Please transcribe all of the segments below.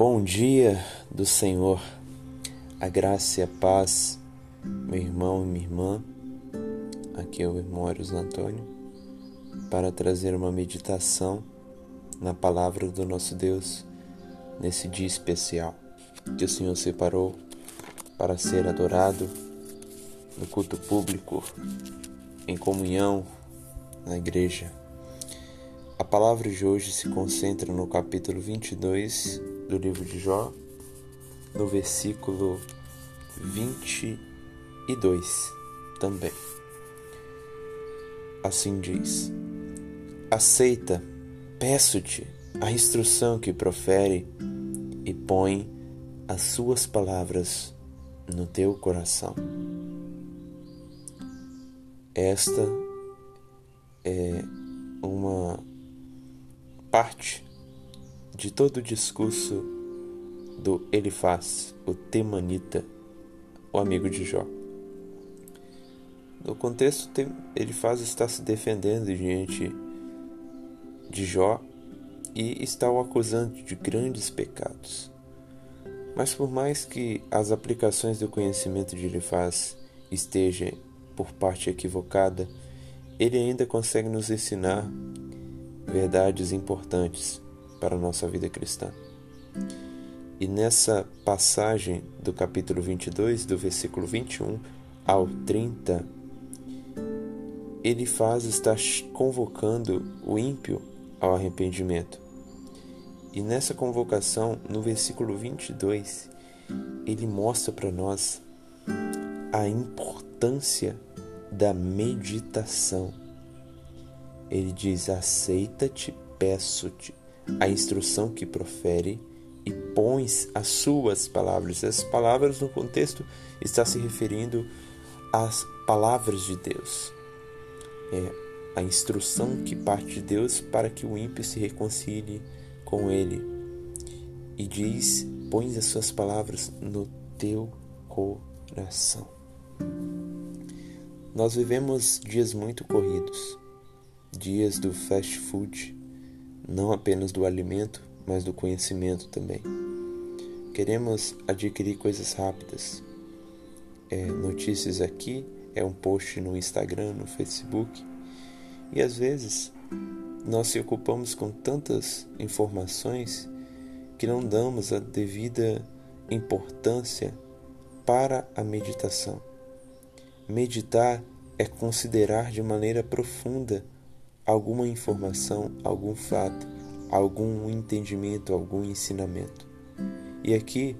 Bom dia do Senhor, a graça e a paz, meu irmão e minha irmã. Aqui é o irmão Eros Antônio, para trazer uma meditação na palavra do nosso Deus nesse dia especial que o Senhor separou para ser adorado no culto público, em comunhão na igreja. A palavra de hoje se concentra no capítulo 22 do livro de Jó, no versículo 22 também. Assim diz: Aceita, peço-te, a instrução que profere e põe as suas palavras no teu coração. Esta é uma parte de todo o discurso do Elifaz, o Temanita, o amigo de Jó. No contexto, Elifaz está se defendendo diante de Jó e está o acusando de grandes pecados. Mas por mais que as aplicações do conhecimento de Elifaz estejam por parte equivocada, ele ainda consegue nos ensinar verdades importantes para a nossa vida cristã. E nessa passagem do capítulo 22, do versículo 21 ao 30, ele faz estar convocando o ímpio ao arrependimento. E nessa convocação, no versículo 22, ele mostra para nós a importância da meditação ele diz: Aceita-te, peço-te, a instrução que profere e pões as suas palavras. As palavras no contexto está se referindo às palavras de Deus. É a instrução que parte de Deus para que o ímpio se reconcilie com ele. E diz: Pões as suas palavras no teu coração. Nós vivemos dias muito corridos dias do fast food, não apenas do alimento, mas do conhecimento também. Queremos adquirir coisas rápidas. É, notícias aqui, é um post no Instagram, no Facebook. E às vezes nós se ocupamos com tantas informações que não damos a devida importância para a meditação. Meditar é considerar de maneira profunda alguma informação, algum fato, algum entendimento, algum ensinamento. E aqui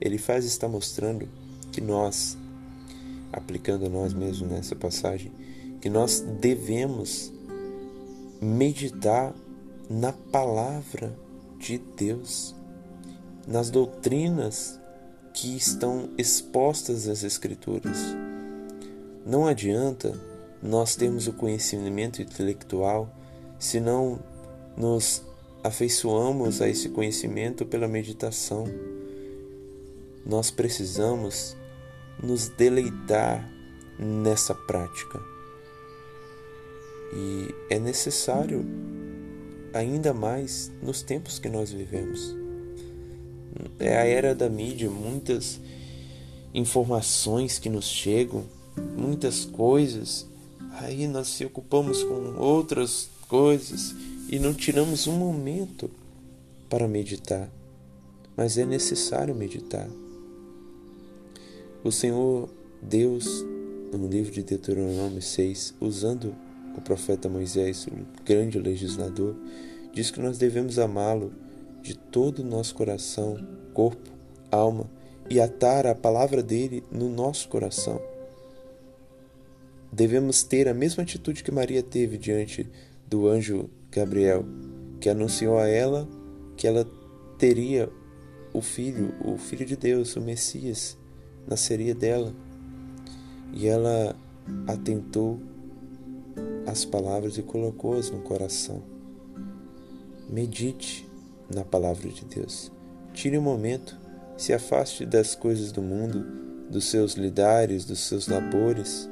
ele faz estar mostrando que nós, aplicando nós mesmos nessa passagem, que nós devemos meditar na palavra de Deus, nas doutrinas que estão expostas nas Escrituras. Não adianta nós temos o conhecimento intelectual se não nos afeiçoamos a esse conhecimento pela meditação. Nós precisamos nos deleitar nessa prática. E é necessário ainda mais nos tempos que nós vivemos. É a era da mídia, muitas informações que nos chegam, muitas coisas Aí nós se ocupamos com outras coisas e não tiramos um momento para meditar. Mas é necessário meditar. O Senhor Deus, no livro de Deuteronômio 6, usando o profeta Moisés, o grande legislador, diz que nós devemos amá-lo de todo o nosso coração, corpo, alma e atar a palavra dele no nosso coração devemos ter a mesma atitude que Maria teve diante do anjo Gabriel, que anunciou a ela que ela teria o filho, o filho de Deus, o Messias, nasceria dela. E ela atentou às palavras e colocou-as no coração. Medite na palavra de Deus. Tire um momento, se afaste das coisas do mundo, dos seus lidares, dos seus labores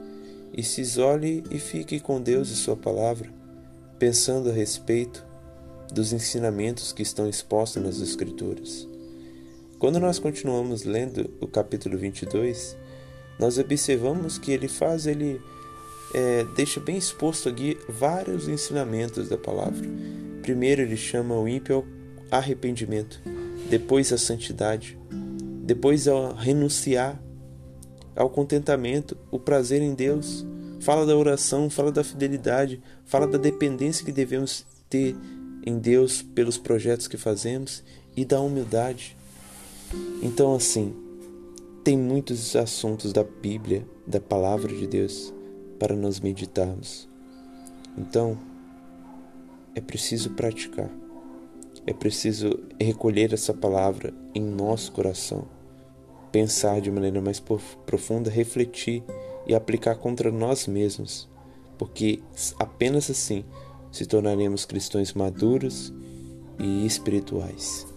e se isole e fique com Deus e Sua palavra, pensando a respeito dos ensinamentos que estão expostos nas Escrituras. Quando nós continuamos lendo o capítulo 22, nós observamos que ele faz, ele é, deixa bem exposto aqui vários ensinamentos da palavra. Primeiro, ele chama o ímpio ao arrependimento, depois a santidade, depois a renunciar ao contentamento, o prazer em Deus. Fala da oração, fala da fidelidade, fala da dependência que devemos ter em Deus pelos projetos que fazemos e da humildade. Então, assim, tem muitos assuntos da Bíblia, da palavra de Deus, para nós meditarmos. Então, é preciso praticar. É preciso recolher essa palavra em nosso coração, pensar de maneira mais profunda, refletir e aplicar contra nós mesmos, porque apenas assim se tornaremos cristãos maduros e espirituais.